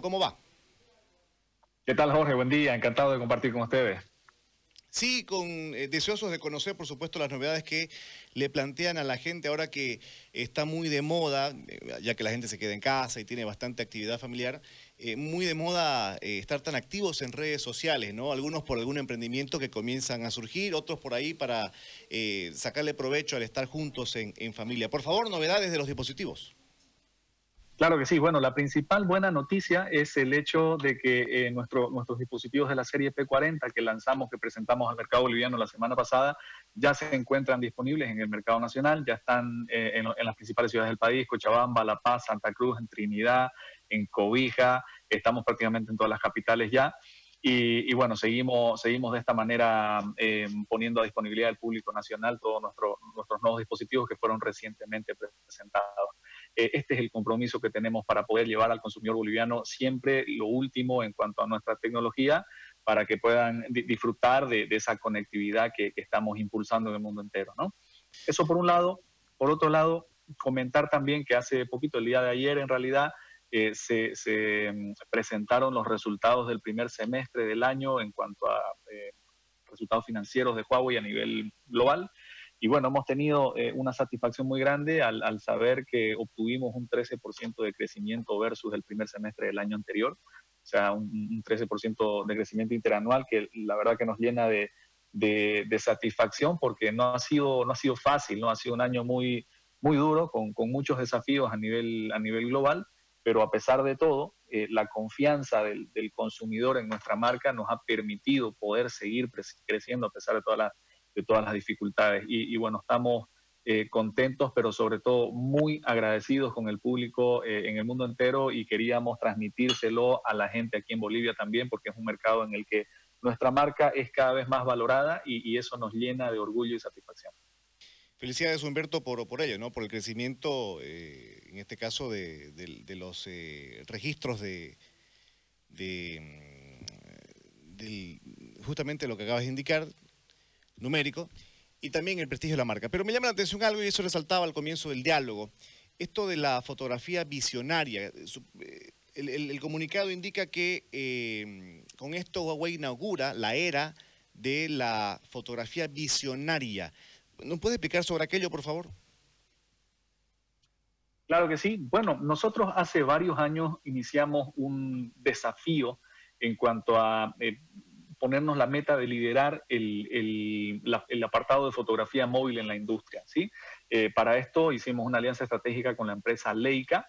¿cómo va? ¿Qué tal, Jorge? Buen día, encantado de compartir con ustedes. Sí, con eh, deseosos de conocer, por supuesto, las novedades que le plantean a la gente ahora que está muy de moda, eh, ya que la gente se queda en casa y tiene bastante actividad familiar, eh, muy de moda estar tan activos en redes sociales, ¿no? Algunos por algún emprendimiento que comienzan a surgir, otros por ahí para sacarle provecho al estar juntos en, en familia. Por favor, novedades de los dispositivos. Claro que sí. Bueno, la principal buena noticia es el hecho de que eh, nuestros dispositivos de la serie P40 que lanzamos, que presentamos al mercado boliviano la semana pasada, ya se encuentran disponibles en el mercado nacional, ya están eh, en, las principales ciudades del país, Cochabamba, La Paz, Santa Cruz, en Trinidad, en Cobija, estamos prácticamente en todas las capitales ya. Y, bueno, seguimos, seguimos de esta manera eh, poniendo a disponibilidad del público nacional todos nuestros nuevos dispositivos que fueron recientemente presentados. Eh, este es el compromiso que tenemos para poder llevar al consumidor boliviano siempre lo último en cuanto a nuestra tecnología para que puedan disfrutar de, esa conectividad que, estamos impulsando en el mundo entero. ¿no? Eso por un lado. Por otro lado, comentar también que hace poquito, el día de ayer en realidad, eh, se, mm, presentaron los resultados del primer semestre del año en cuanto a eh, resultados financieros de Huawei a nivel global. Y bueno, hemos tenido eh, una satisfacción muy grande al, saber que obtuvimos un 13% de crecimiento versus el primer semestre del año anterior. O sea, un, 13% de crecimiento interanual que la verdad que nos llena de, satisfacción porque no ha, sido, no ha sido fácil, no ha sido un año muy, muy duro, con, muchos desafíos a nivel, a nivel global, pero a pesar de todo, eh, la confianza del, del, consumidor en nuestra marca nos ha permitido poder seguir creciendo a pesar de todas las de todas las dificultades. Y, bueno, estamos eh, contentos, pero sobre todo muy agradecidos con el público eh, en el mundo entero y queríamos transmitírselo a la gente aquí en Bolivia también, porque es un mercado en el que nuestra marca es cada vez más valorada y, eso nos llena de orgullo y satisfacción. Felicidades Humberto por, por ello, ¿no? por el crecimiento, eh, en este caso, de, los registros de, de, mm, justamente lo que acabas de indicar, numérico y también el prestigio de la marca. Pero me llama la atención algo y eso resaltaba al comienzo del diálogo. Esto de la fotografía visionaria. Eh, el, comunicado indica que eh, con esto Huawei inaugura la era de la fotografía visionaria. ¿Nos puede explicar sobre aquello, por favor? Claro que sí. Bueno, nosotros hace varios años iniciamos un desafío en cuanto a eh, ponernos la meta de liderar el, apartado de fotografía móvil en la industria. ¿sí? Eh, para esto hicimos una alianza estratégica con la empresa Leica,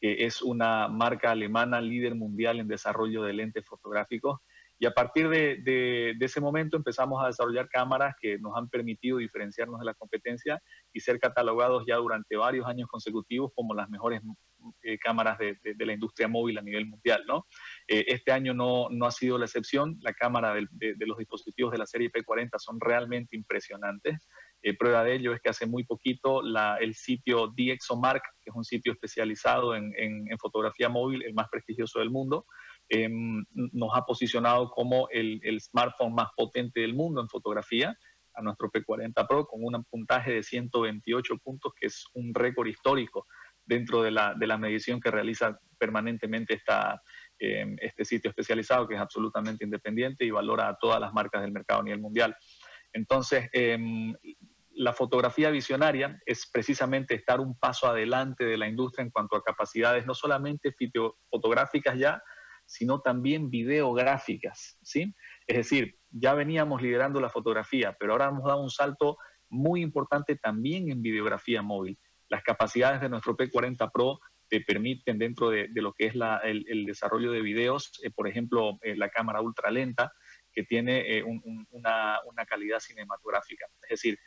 que es una marca alemana líder mundial en desarrollo de lentes fotográficos. Y a partir de, ese momento empezamos a desarrollar cámaras que nos han permitido diferenciarnos de la competencia y ser catalogados ya durante varios años consecutivos como las mejores eh, cámaras de, la industria móvil a nivel mundial. ¿no? Eh, este año no, no, ha sido la excepción. La cámara de, los dispositivos de la serie P40 son realmente impresionantes. Eh, prueba de ello es que hace muy poquito el sitio DxOMark, que es un sitio especializado en, en, fotografía móvil, el más prestigioso del mundo, em, nos ha posicionado como el, el, smartphone más potente del mundo en fotografía a nuestro P40 Pro con un puntaje de 128 puntos, que es un récord histórico dentro de la, de la medición que realiza permanentemente esta, em, este sitio especializado, que es absolutamente independiente y valora a todas las marcas del mercado a nivel mundial. Entonces, em, la fotografía visionaria es precisamente estar un paso adelante de la industria en cuanto a capacidades, no solamente fotográficas ya, sino también videográficas, ¿sí? Es decir, ya veníamos liderando la fotografía, pero ahora hemos dado un salto muy importante también en videografía móvil. Las capacidades de nuestro P40 Pro te permiten dentro de, lo que es el, desarrollo de videos, eh, por ejemplo, eh, la cámara ultra lenta, que tiene eh, una, calidad cinematográfica. Es decir,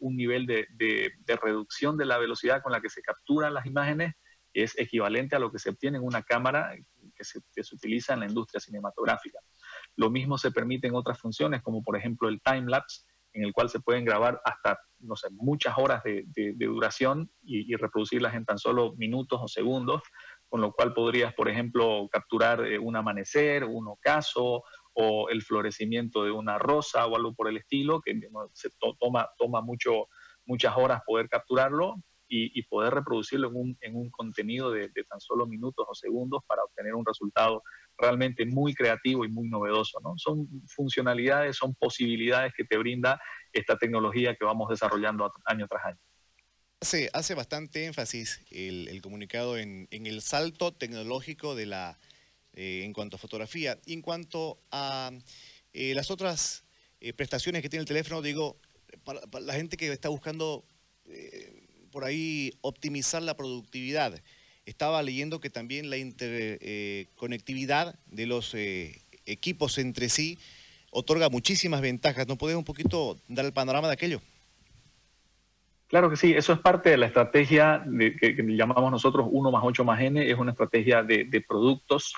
un, nivel de, reducción de la velocidad con la que se capturan las imágenes es equivalente a lo que se obtiene en una cámara que se, utiliza en la industria cinematográfica. Lo mismo se permite en otras funciones, como por ejemplo el time lapse, en el cual se pueden grabar hasta, no sé, muchas horas de, duración y, reproducirlas en tan solo minutos o segundos, con lo cual podrías, por ejemplo, capturar eh, un amanecer, un ocaso o el florecimiento de una rosa o algo por el estilo, que se toma, toma mucho, muchas horas poder capturarlo, y, poder reproducirlo en un, en un contenido de, tan solo minutos o segundos para obtener un resultado realmente muy creativo y muy novedoso. ¿no? Son funcionalidades, son posibilidades que te brinda esta tecnología que vamos desarrollando año tras año. Hace, hace bastante énfasis el, comunicado en, el salto tecnológico de la, eh, en cuanto a fotografía. Y en cuanto a eh, las otras eh, prestaciones que tiene el teléfono, digo, para, la gente que está buscando por ahí optimizar la productividad. Estaba leyendo que también la interconectividad de los equipos entre sí otorga muchísimas ventajas. ¿No puedes un poquito dar el panorama de aquello? Claro que sí, eso es parte de la estrategia de, que, llamamos nosotros 1 más 8 más N, es una estrategia de, productos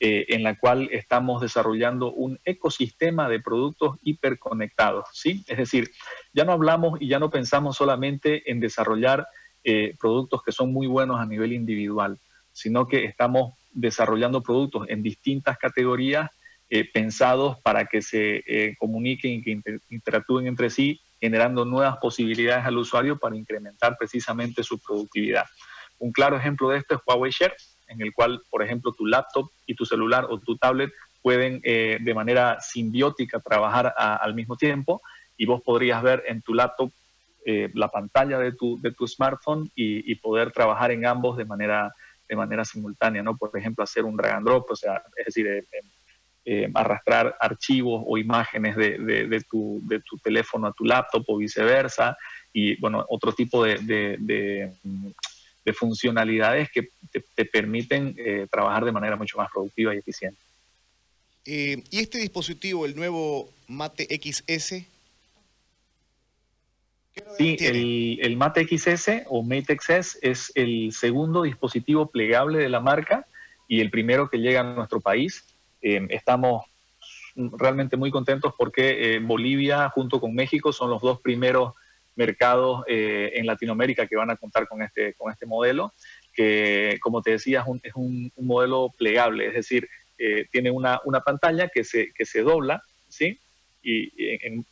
eh, en la cual estamos desarrollando un ecosistema de productos hiperconectados, ¿sí? Es decir, ya no hablamos y ya no pensamos solamente en desarrollar eh, productos que son muy buenos a nivel individual, sino que estamos desarrollando productos en distintas categorías eh, pensados para que se comuniquen y que interactúen entre sí, generando nuevas posibilidades al usuario para incrementar precisamente su productividad. Un claro ejemplo de esto es Huawei Share, en el cual, por ejemplo, tu laptop y tu celular o tu tablet pueden eh, de manera simbiótica trabajar al mismo tiempo y vos podrías ver en tu laptop la pantalla de tu, de tu smartphone y, poder trabajar en ambos de manera, de manera simultánea, ¿no? Por ejemplo, hacer un drag and drop, o sea, es decir, eh, arrastrar archivos o imágenes de, tu, teléfono a tu laptop o viceversa, y bueno, otro tipo de, funcionalidades que te, permiten eh, trabajar de manera mucho más productiva y eficiente. Eh, ¿Y este dispositivo, el nuevo Mate XS? Sí, el, el, Mate XS o Mate XS es el segundo dispositivo plegable de la marca y el primero que llega a nuestro país. Eh, estamos realmente muy contentos porque eh, Bolivia junto con México son los dos primeros mercados eh, en Latinoamérica que van a contar con este, con este modelo, que como te decía es un, modelo plegable, es decir, tiene una, una, pantalla que se, que se dobla, ¿sí? Y,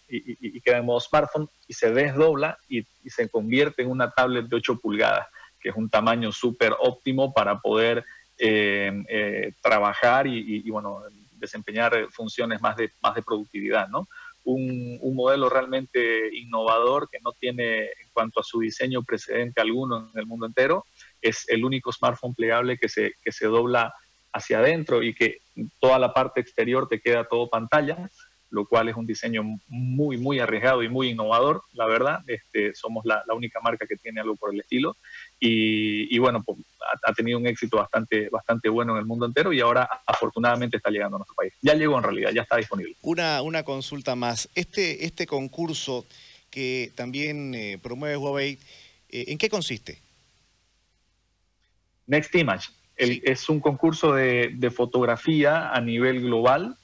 y, queda en modo smartphone y se desdobla y, se convierte en una tablet de 8 pulgadas, que es un tamaño súper óptimo para poder eh, eh, trabajar y, bueno, desempeñar funciones más de, más de productividad, ¿no? Un, modelo realmente innovador que no tiene en cuanto a su diseño precedente alguno en el mundo entero. Es el único smartphone plegable que se, que se dobla hacia adentro y que toda la parte exterior te queda todo pantalla lo cual es un diseño muy, muy arriesgado y muy innovador, la verdad. Este, somos la, única marca que tiene algo por el estilo. Y, bueno, pues, ha, tenido un éxito bastante, bastante bueno en el mundo entero y ahora afortunadamente está llegando a nuestro país. Ya llegó en realidad, ya está disponible. Una, una consulta más. Este, este concurso que también eh, promueve Huawei, eh, ¿en qué consiste? Next Image. Es un concurso de, de fotografía a nivel global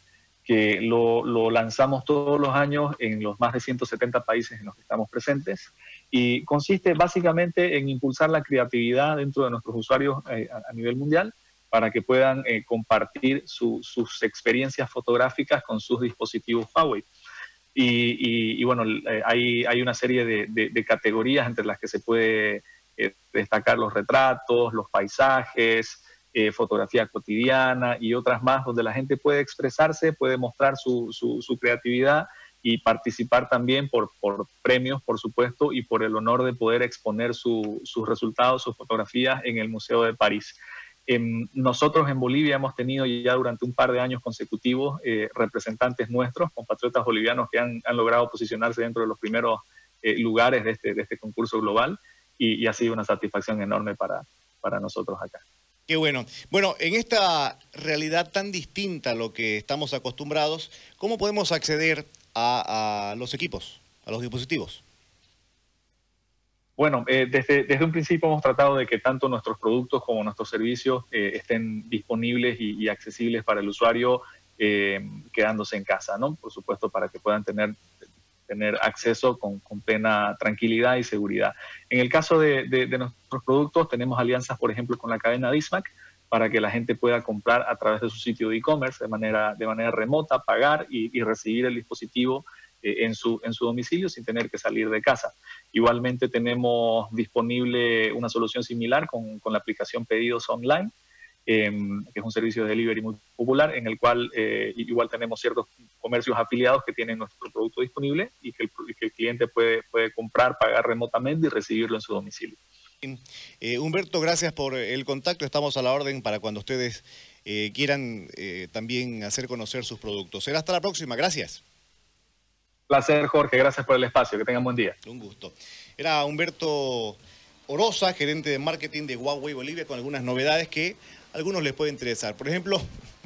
que lo, lanzamos todos los años en los más de 170 países en los que estamos presentes y consiste básicamente en impulsar la creatividad dentro de nuestros usuarios eh, a, nivel mundial para que puedan eh, compartir sus experiencias fotográficas con sus dispositivos Huawei. Y, bueno, eh, hay, hay, una serie de, categorías entre las que se puede destacar los retratos, los paisajes, eh, fotografía cotidiana y otras más, donde la gente puede expresarse, puede mostrar su, su, creatividad y participar también por, por, premios, por supuesto, y por el honor de poder exponer sus resultados, sus fotografías en el Museo de París. Em, nosotros en Bolivia hemos tenido ya durante un par de años consecutivos eh, representantes nuestros, compatriotas bolivianos que han, han, logrado posicionarse dentro de los primeros eh, lugares de este, de este concurso global y, y, ha sido una satisfacción enorme para, para nosotros acá. Qué bueno. Bueno, en esta realidad tan distinta a lo que estamos acostumbrados, ¿cómo podemos acceder a, los equipos, a los dispositivos? Bueno, eh, desde, desde, un principio hemos tratado de que tanto nuestros productos como nuestros servicios eh, estén disponibles y, accesibles para el usuario eh, quedándose en casa, ¿no? Por supuesto, para que puedan tener tener acceso con, plena tranquilidad y seguridad. En el caso de, nuestros productos, tenemos alianzas, por ejemplo, con la cadena Dismac para que la gente pueda comprar a través de su sitio de e-commerce de manera, de manera remota, pagar y, recibir el dispositivo eh, en, su, domicilio sin tener que salir de casa. Igualmente tenemos disponible una solución similar con, con la aplicación Pedidos Online, em, que es un servicio de delivery muy popular, en el cual eh, igual tenemos ciertos comercios afiliados que tienen nuestro producto disponible y que el, que el cliente puede, puede comprar, pagar remotamente y recibirlo en su domicilio. Eh, Humberto, gracias por el contacto. Estamos a la orden para cuando ustedes eh, quieran eh, también hacer conocer sus productos. Será hasta la próxima. Gracias. Placer, Jorge. Gracias por el espacio. Que tengan buen día. Un gusto. Era Humberto Orosa, gerente de marketing de Huawei Bolivia, con algunas novedades que algunos les puede interesar. Por ejemplo,